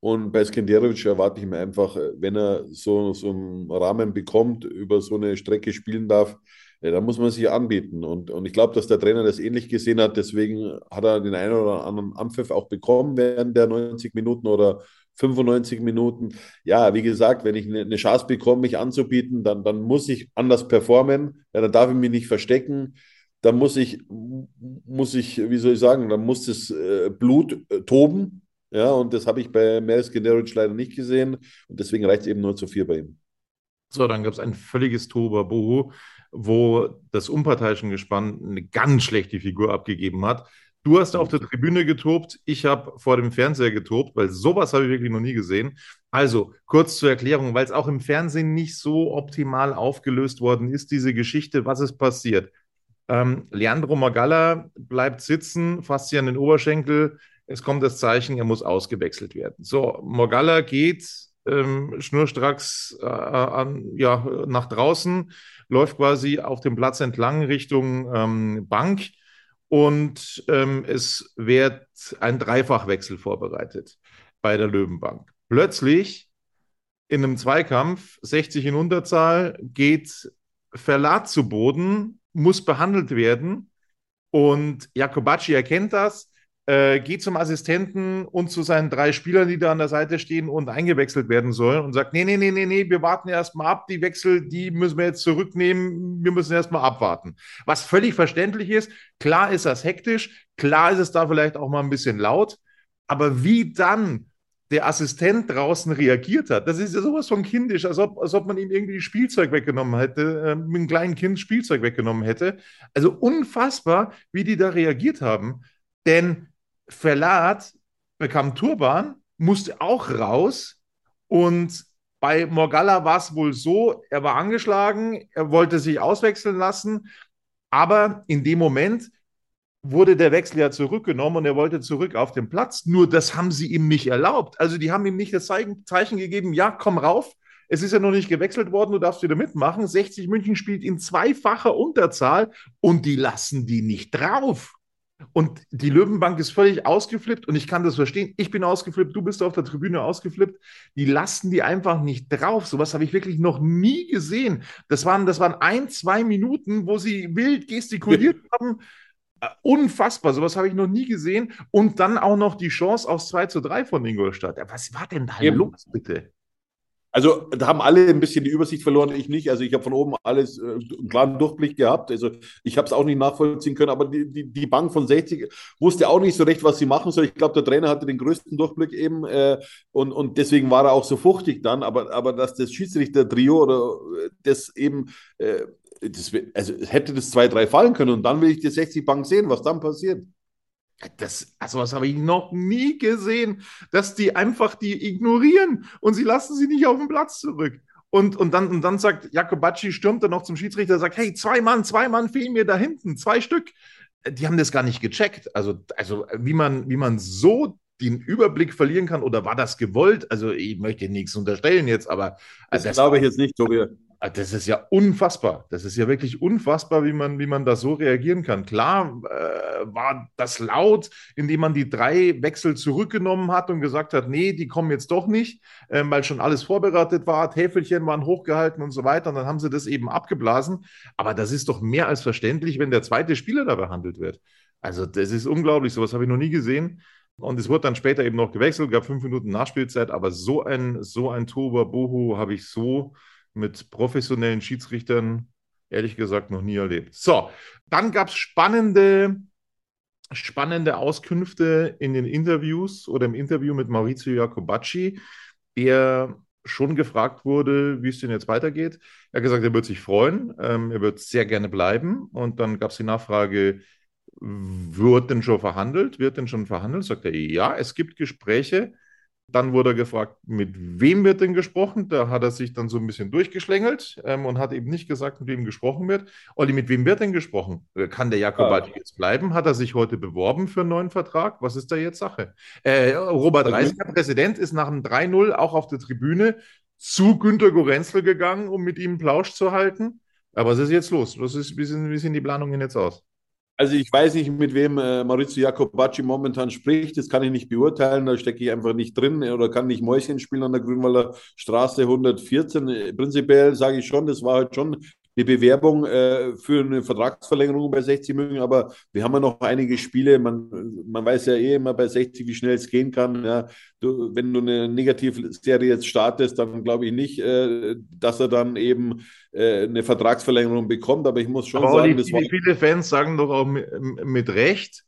Und bei Skenderovic erwarte ich mir einfach, wenn er so, so einen Rahmen bekommt, über so eine Strecke spielen darf, ja, da muss man sich anbieten. Und, und ich glaube, dass der Trainer das ähnlich gesehen hat. Deswegen hat er den einen oder anderen Anpfiff auch bekommen während der 90 Minuten oder 95 Minuten. Ja, wie gesagt, wenn ich eine Chance bekomme, mich anzubieten, dann, dann muss ich anders performen. Ja, dann darf ich mich nicht verstecken. Dann muss ich, muss ich, wie soll ich sagen, dann muss das äh, Blut äh, toben. Ja, und das habe ich bei Meres Generic leider nicht gesehen. Und deswegen reicht es eben nur zu vier bei ihm. So, dann gab es ein völliges Tohuwabohu wo das unparteiische Gespann eine ganz schlechte Figur abgegeben hat. Du hast auf der Tribüne getobt, ich habe vor dem Fernseher getobt, weil sowas habe ich wirklich noch nie gesehen. Also, kurz zur Erklärung, weil es auch im Fernsehen nicht so optimal aufgelöst worden ist, diese Geschichte, was ist passiert. Ähm, Leandro Magalla bleibt sitzen, fasst sich an den Oberschenkel. Es kommt das Zeichen, er muss ausgewechselt werden. So, Morgalla geht ähm, schnurstracks äh, an, ja, nach draußen, läuft quasi auf dem Platz entlang Richtung ähm, Bank und ähm, es wird ein Dreifachwechsel vorbereitet bei der Löwenbank. Plötzlich in einem Zweikampf, 60 in Unterzahl, geht Verlat zu Boden, muss behandelt werden und Jakobacci erkennt das, äh, geht zum Assistenten und zu seinen drei Spielern, die da an der Seite stehen und eingewechselt werden sollen und sagt, nee, nee, nee, nee, nee, wir warten erstmal ab, die Wechsel, die müssen wir jetzt zurücknehmen, wir müssen erstmal abwarten. Was völlig verständlich ist, klar ist das hektisch, klar ist es da vielleicht auch mal ein bisschen laut, aber wie dann der Assistent draußen reagiert hat. Das ist ja sowas von kindisch, als ob, als ob man ihm irgendwie Spielzeug weggenommen hätte, äh, mit einem kleinen Kind Spielzeug weggenommen hätte. Also unfassbar, wie die da reagiert haben. Denn Verlat bekam Turban, musste auch raus und bei Morgalla war es wohl so, er war angeschlagen, er wollte sich auswechseln lassen, aber in dem Moment wurde der Wechsel ja zurückgenommen und er wollte zurück auf den Platz. Nur das haben sie ihm nicht erlaubt. Also die haben ihm nicht das Zeichen gegeben, ja, komm rauf. Es ist ja noch nicht gewechselt worden, du darfst wieder mitmachen. 60 München spielt in zweifacher Unterzahl und die lassen die nicht drauf. Und die Löwenbank ist völlig ausgeflippt und ich kann das verstehen. Ich bin ausgeflippt, du bist auf der Tribüne ausgeflippt. Die lassen die einfach nicht drauf. Sowas habe ich wirklich noch nie gesehen. Das waren, das waren ein, zwei Minuten, wo sie wild gestikuliert haben. Äh, unfassbar, sowas habe ich noch nie gesehen. Und dann auch noch die Chance aus 2 zu 3 von Ingolstadt. Was war denn da Eben. los, bitte? Also da haben alle ein bisschen die Übersicht verloren, ich nicht. Also ich habe von oben alles äh, einen klaren Durchblick gehabt. Also ich habe es auch nicht nachvollziehen können, aber die, die, die Bank von 60 wusste auch nicht so recht, was sie machen soll. Ich glaube, der Trainer hatte den größten Durchblick eben äh, und, und deswegen war er auch so fuchtig dann. Aber, aber dass das Schiedsrichter-Trio oder äh, das eben äh, das, also hätte das 2-3 fallen können und dann will ich die 60 Bank sehen, was dann passiert. Das, also was habe ich noch nie gesehen, dass die einfach die ignorieren und sie lassen sie nicht auf den Platz zurück. Und, und, dann, und dann sagt Jakobacci, stürmt dann noch zum Schiedsrichter, sagt, hey, zwei Mann, zwei Mann fehlen mir da hinten, zwei Stück. Die haben das gar nicht gecheckt. Also, also wie, man, wie man so den Überblick verlieren kann, oder war das gewollt? Also ich möchte nichts unterstellen jetzt, aber... Das, das glaube ich jetzt nicht, Tobi. Ah, das ist ja unfassbar. Das ist ja wirklich unfassbar, wie man, wie man da so reagieren kann. Klar äh, war das laut, indem man die drei Wechsel zurückgenommen hat und gesagt hat, nee, die kommen jetzt doch nicht, äh, weil schon alles vorbereitet war, Täfelchen waren hochgehalten und so weiter. Und dann haben sie das eben abgeblasen. Aber das ist doch mehr als verständlich, wenn der zweite Spieler da behandelt wird. Also das ist unglaublich. Sowas habe ich noch nie gesehen. Und es wurde dann später eben noch gewechselt, gab fünf Minuten Nachspielzeit. Aber so ein, so ein Toba Bohu habe ich so mit professionellen Schiedsrichtern ehrlich gesagt noch nie erlebt. So, dann gab es spannende, spannende Auskünfte in den Interviews oder im Interview mit Maurizio Jacobacci, der schon gefragt wurde, wie es denn jetzt weitergeht. Er hat gesagt, er wird sich freuen, ähm, er wird sehr gerne bleiben. Und dann gab es die Nachfrage, wird denn schon verhandelt? Wird denn schon verhandelt? Sagt er, ja, es gibt Gespräche. Dann wurde er gefragt, mit wem wird denn gesprochen? Da hat er sich dann so ein bisschen durchgeschlängelt ähm, und hat eben nicht gesagt, mit wem gesprochen wird. Olli, mit wem wird denn gesprochen? Äh, kann der Jakobati ja. jetzt bleiben? Hat er sich heute beworben für einen neuen Vertrag? Was ist da jetzt Sache? Äh, Robert Reisinger, Präsident, ist nach einem 3-0 auch auf der Tribüne zu Günter Gorenzel gegangen, um mit ihm Plausch zu halten. Aber was ist jetzt los? Was ist, wie, sind, wie sehen die Planungen jetzt aus? Also ich weiß nicht, mit wem äh, Maurizio Jacobacci momentan spricht. Das kann ich nicht beurteilen. Da stecke ich einfach nicht drin oder kann nicht Mäuschen spielen an der Grünwalder Straße 114. Prinzipiell sage ich schon, das war halt schon eine Bewerbung äh, für eine Vertragsverlängerung bei 60 München, aber wir haben ja noch einige Spiele. Man, man weiß ja eh immer bei 60, wie schnell es gehen kann. Ja. Du, wenn du eine Negativserie jetzt startest, dann glaube ich nicht, äh, dass er dann eben äh, eine Vertragsverlängerung bekommt. Aber ich muss schon aber sagen, das viele, viele Fans sagen doch auch mit, mit Recht,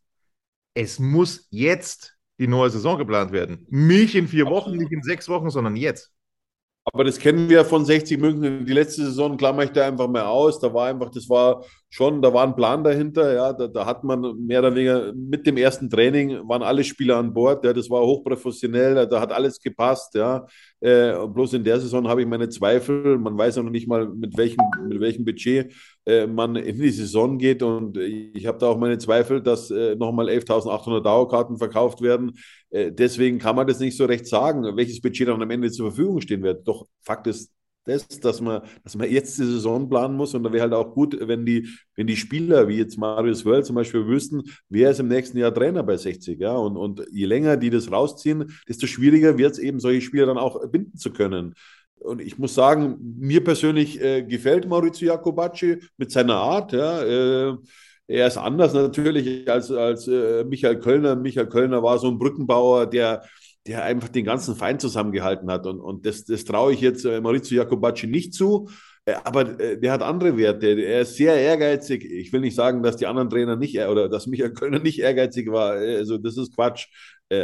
es muss jetzt die neue Saison geplant werden. Nicht in vier Wochen, nicht in sechs Wochen, sondern jetzt. Aber das kennen wir von 60 München. Die letzte Saison klammer ich da einfach mal aus. Da war einfach, das war schon, da war ein Plan dahinter. Ja, da, da hat man mehr oder weniger mit dem ersten Training waren alle Spieler an Bord. Ja, das war hochprofessionell. Da hat alles gepasst. Ja, äh, bloß in der Saison habe ich meine Zweifel. Man weiß ja noch nicht mal, mit welchem, mit welchem Budget äh, man in die Saison geht. Und ich habe da auch meine Zweifel, dass äh, nochmal 11.800 Dauerkarten verkauft werden. Äh, deswegen kann man das nicht so recht sagen, welches Budget dann am Ende zur Verfügung stehen wird. Doch Fakt ist das, dass man, dass man jetzt die Saison planen muss. Und da wäre halt auch gut, wenn die, wenn die Spieler, wie jetzt Marius Wörl zum Beispiel, wüssten, wer ist im nächsten Jahr Trainer bei 60. Ja? Und, und je länger die das rausziehen, desto schwieriger wird es eben, solche Spieler dann auch binden zu können. Und ich muss sagen, mir persönlich äh, gefällt Maurizio Jacobacci mit seiner Art. Ja, äh, er ist anders natürlich als, als äh, Michael Kölner. Michael Kölner war so ein Brückenbauer, der, der einfach den ganzen Feind zusammengehalten hat. Und, und das, das traue ich jetzt äh, Maurizio Jacobacci nicht zu. Äh, aber äh, der hat andere Werte. Er ist sehr ehrgeizig. Ich will nicht sagen, dass die anderen Trainer nicht oder dass Michael Kölner nicht ehrgeizig war. Also das ist Quatsch.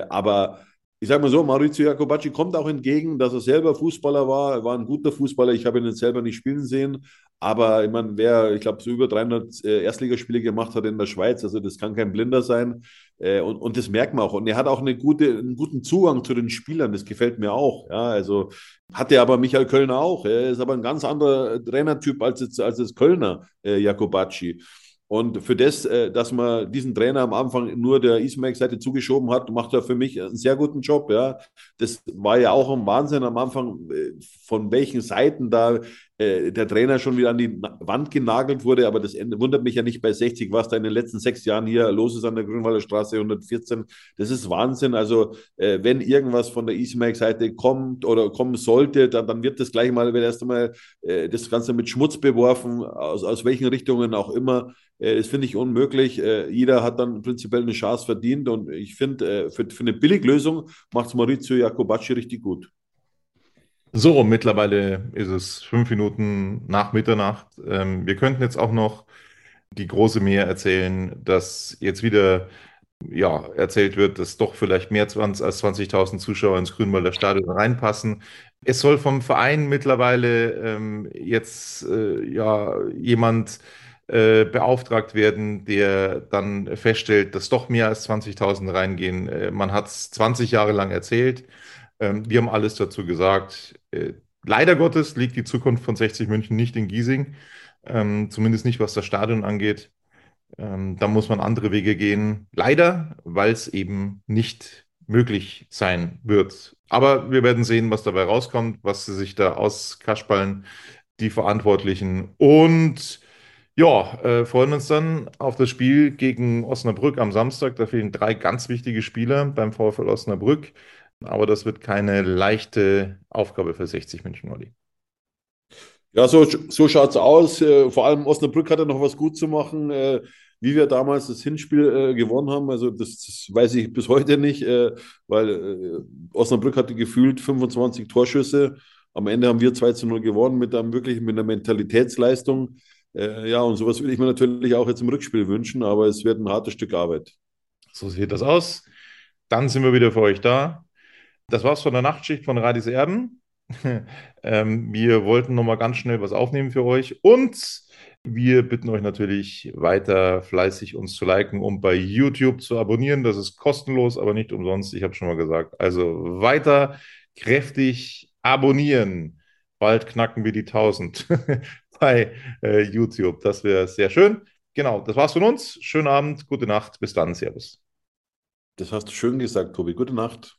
Aber ich sage mal so, Maurizio Jacobacci kommt auch entgegen, dass er selber Fußballer war. Er war ein guter Fußballer. Ich habe ihn selber nicht spielen sehen. Aber ich meine, wer, ich glaube, so über 300 äh, Erstligaspiele gemacht hat in der Schweiz, also das kann kein Blinder sein. Äh, und, und das merkt man auch. Und er hat auch eine gute, einen guten Zugang zu den Spielern. Das gefällt mir auch. Ja, also hatte aber Michael Kölner auch. Er ist aber ein ganz anderer Trainertyp als jetzt, als Kölner, äh, Jacobacci. Und für das, äh, dass man diesen Trainer am Anfang nur der Ismail-Seite zugeschoben hat, macht er für mich einen sehr guten Job. Ja. Das war ja auch ein Wahnsinn am Anfang, äh, von welchen Seiten da äh, der Trainer schon wieder an die Wand genagelt wurde. Aber das wundert mich ja nicht bei 60, was da in den letzten sechs Jahren hier los ist an der Grünwalder Straße 114. Das ist Wahnsinn. Also, wenn irgendwas von der Ismail-Seite kommt oder kommen sollte, dann, dann wird das gleich mal, wird erst einmal das Ganze mit Schmutz beworfen, aus, aus welchen Richtungen auch immer. Äh, das finde ich unmöglich. Äh, jeder hat dann prinzipiell eine Chance verdient und ich finde, äh, für, für eine Billiglösung macht es Maurizio Jacobacci richtig gut. So, mittlerweile ist es fünf Minuten nach Mitternacht. Ähm, wir könnten jetzt auch noch die große Mehr erzählen, dass jetzt wieder ja, erzählt wird, dass doch vielleicht mehr als 20.000 Zuschauer ins Grünwalder Stadion reinpassen. Es soll vom Verein mittlerweile ähm, jetzt äh, ja jemand äh, beauftragt werden, der dann feststellt, dass doch mehr als 20.000 reingehen. Äh, man hat es 20 Jahre lang erzählt. Ähm, wir haben alles dazu gesagt. Äh, leider Gottes liegt die Zukunft von 60 München nicht in Giesing, ähm, zumindest nicht was das Stadion angeht. Ähm, da muss man andere Wege gehen. Leider, weil es eben nicht möglich sein wird. Aber wir werden sehen, was dabei rauskommt, was sie sich da auskaspallen, die Verantwortlichen. Und ja, äh, freuen uns dann auf das Spiel gegen Osnabrück am Samstag. Da fehlen drei ganz wichtige Spieler beim VfL Osnabrück. Aber das wird keine leichte Aufgabe für 60 München, Olli. Ja, so, so schaut es aus. Äh, vor allem Osnabrück hat ja noch was gut zu machen. Äh, wie wir damals das Hinspiel äh, gewonnen haben, also das, das, weiß ich bis heute nicht, weil Osnabrück hatte gefühlt 25 Torschüsse. Am Ende haben wir 2 zu 0 gewonnen mit einem wirklich mit einer Mentalitätsleistung. Ja, und sowas würde ich mir natürlich auch jetzt im Rückspiel wünschen, aber es wird ein hartes Stück Arbeit. So sieht das aus. Dann sind wir wieder für euch da. Das war's von der Nachtschicht von Radis Erben. ähm, wir wollten nochmal ganz schnell was aufnehmen für euch und wir bitten euch natürlich weiter fleißig uns zu liken und bei YouTube zu abonnieren. Das ist kostenlos, aber nicht umsonst. Ich habe schon mal gesagt. Also weiter kräftig abonnieren. Bald knacken wir die 1000 bei äh, YouTube. Das wäre sehr schön. Genau, das war's von uns. Schönen Abend, gute Nacht, bis dann, Servus. Das hast du schön gesagt, Tobi. Gute Nacht.